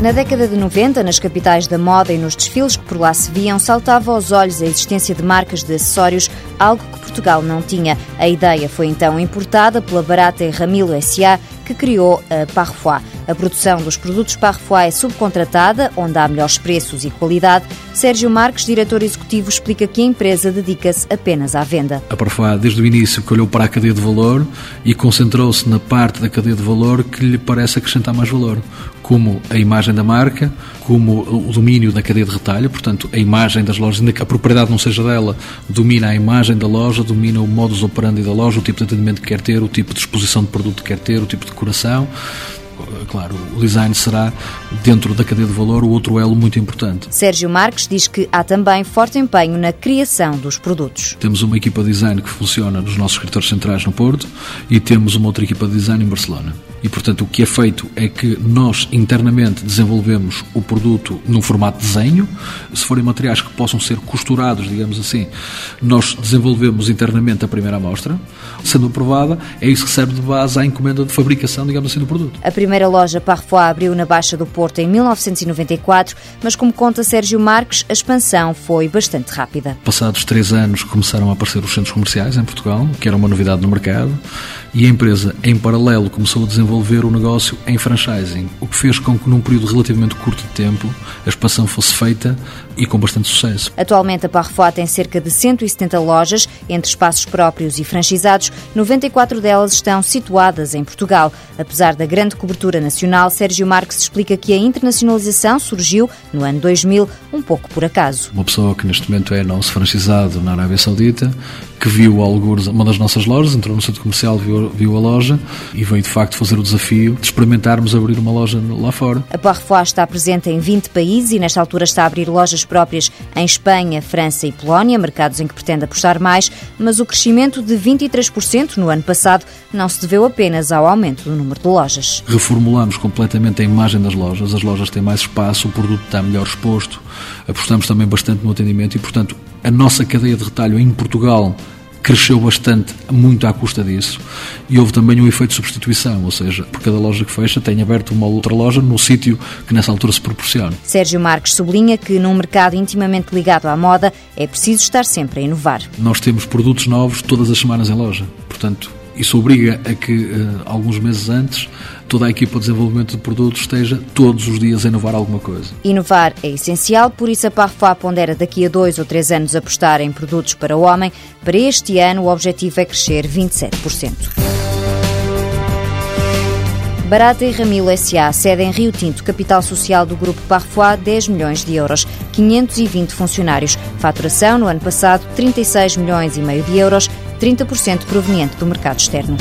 Na década de 90, nas capitais da moda e nos desfiles que por lá se viam, saltava aos olhos a existência de marcas de acessórios, algo que Portugal não tinha. A ideia foi então importada pela Barata e Ramilo S.A., que criou a Parfois. A produção dos produtos Parfois é subcontratada, onde há melhores preços e qualidade. Sérgio Marques, diretor executivo, explica que a empresa dedica-se apenas à venda. A Parfois, desde o início, olhou para a cadeia de valor e concentrou-se na parte da cadeia de valor que lhe parece acrescentar mais valor, como a imagem da marca, como o domínio da cadeia de retalho, portanto, a imagem das lojas, ainda que a propriedade não seja dela, domina a imagem da loja, domina o modus operandi da loja, o tipo de atendimento que quer ter, o tipo de exposição de produto que quer ter, o tipo de decoração claro, o design será, dentro da cadeia de valor, o outro elo muito importante. Sérgio Marques diz que há também forte empenho na criação dos produtos. Temos uma equipa de design que funciona nos nossos escritórios centrais no Porto e temos uma outra equipa de design em Barcelona. E, portanto, o que é feito é que nós internamente desenvolvemos o produto num formato de desenho. Se forem materiais que possam ser costurados, digamos assim, nós desenvolvemos internamente a primeira amostra. Sendo aprovada, é isso que serve de base à encomenda de fabricação, digamos assim, do produto. A primeira loja Parfois abriu na Baixa do Porto em 1994, mas como conta Sérgio Marques, a expansão foi bastante rápida. Passados três anos começaram a aparecer os centros comerciais em Portugal, que era uma novidade no mercado, e a empresa, em paralelo, começou a desenvolver o negócio em franchising, o que fez com que num período relativamente curto de tempo a expansão fosse feita e com bastante sucesso. Atualmente a Parfois tem cerca de 170 lojas, entre espaços próprios e franchisados, 94 delas estão situadas em Portugal. Apesar da grande cobertura nacional, Sérgio Marques explica que a internacionalização surgiu no ano 2000 um pouco por acaso. Uma pessoa que neste momento é nosso franchisado na Arábia Saudita, que viu alguns, uma das nossas lojas, entrou no centro comercial, viu, viu a loja e veio de facto fazer o desafio de experimentarmos abrir uma loja lá fora. A Parfois está presente em 20 países e nesta altura está a abrir lojas próprias em Espanha, França e Polónia, mercados em que pretende apostar mais, mas o crescimento de 23% no ano passado não se deveu apenas ao aumento do número de lojas. Reformulamos completamente a imagem das lojas, as lojas têm mais espaço, o produto está melhor exposto, apostamos também bastante no atendimento e, portanto, a nossa cadeia de retalho em Portugal cresceu bastante, muito à custa disso. E houve também um efeito de substituição, ou seja, por cada loja que fecha tem aberto uma outra loja no sítio que nessa altura se proporciona. Sérgio Marques sublinha que num mercado intimamente ligado à moda é preciso estar sempre a inovar. Nós temos produtos novos todas as semanas em loja, portanto, isso obriga a que, uh, alguns meses antes, toda a equipa de desenvolvimento de produtos esteja todos os dias a inovar alguma coisa. Inovar é essencial, por isso a Parfois pondera daqui a dois ou três anos apostar em produtos para o homem. Para este ano, o objetivo é crescer 27%. Barata e Ramilo S.A. sede em Rio Tinto, capital social do Grupo Parfois, 10 milhões de euros, 520 funcionários. Faturação no ano passado, 36 milhões e meio de euros, 30% proveniente do mercado externo.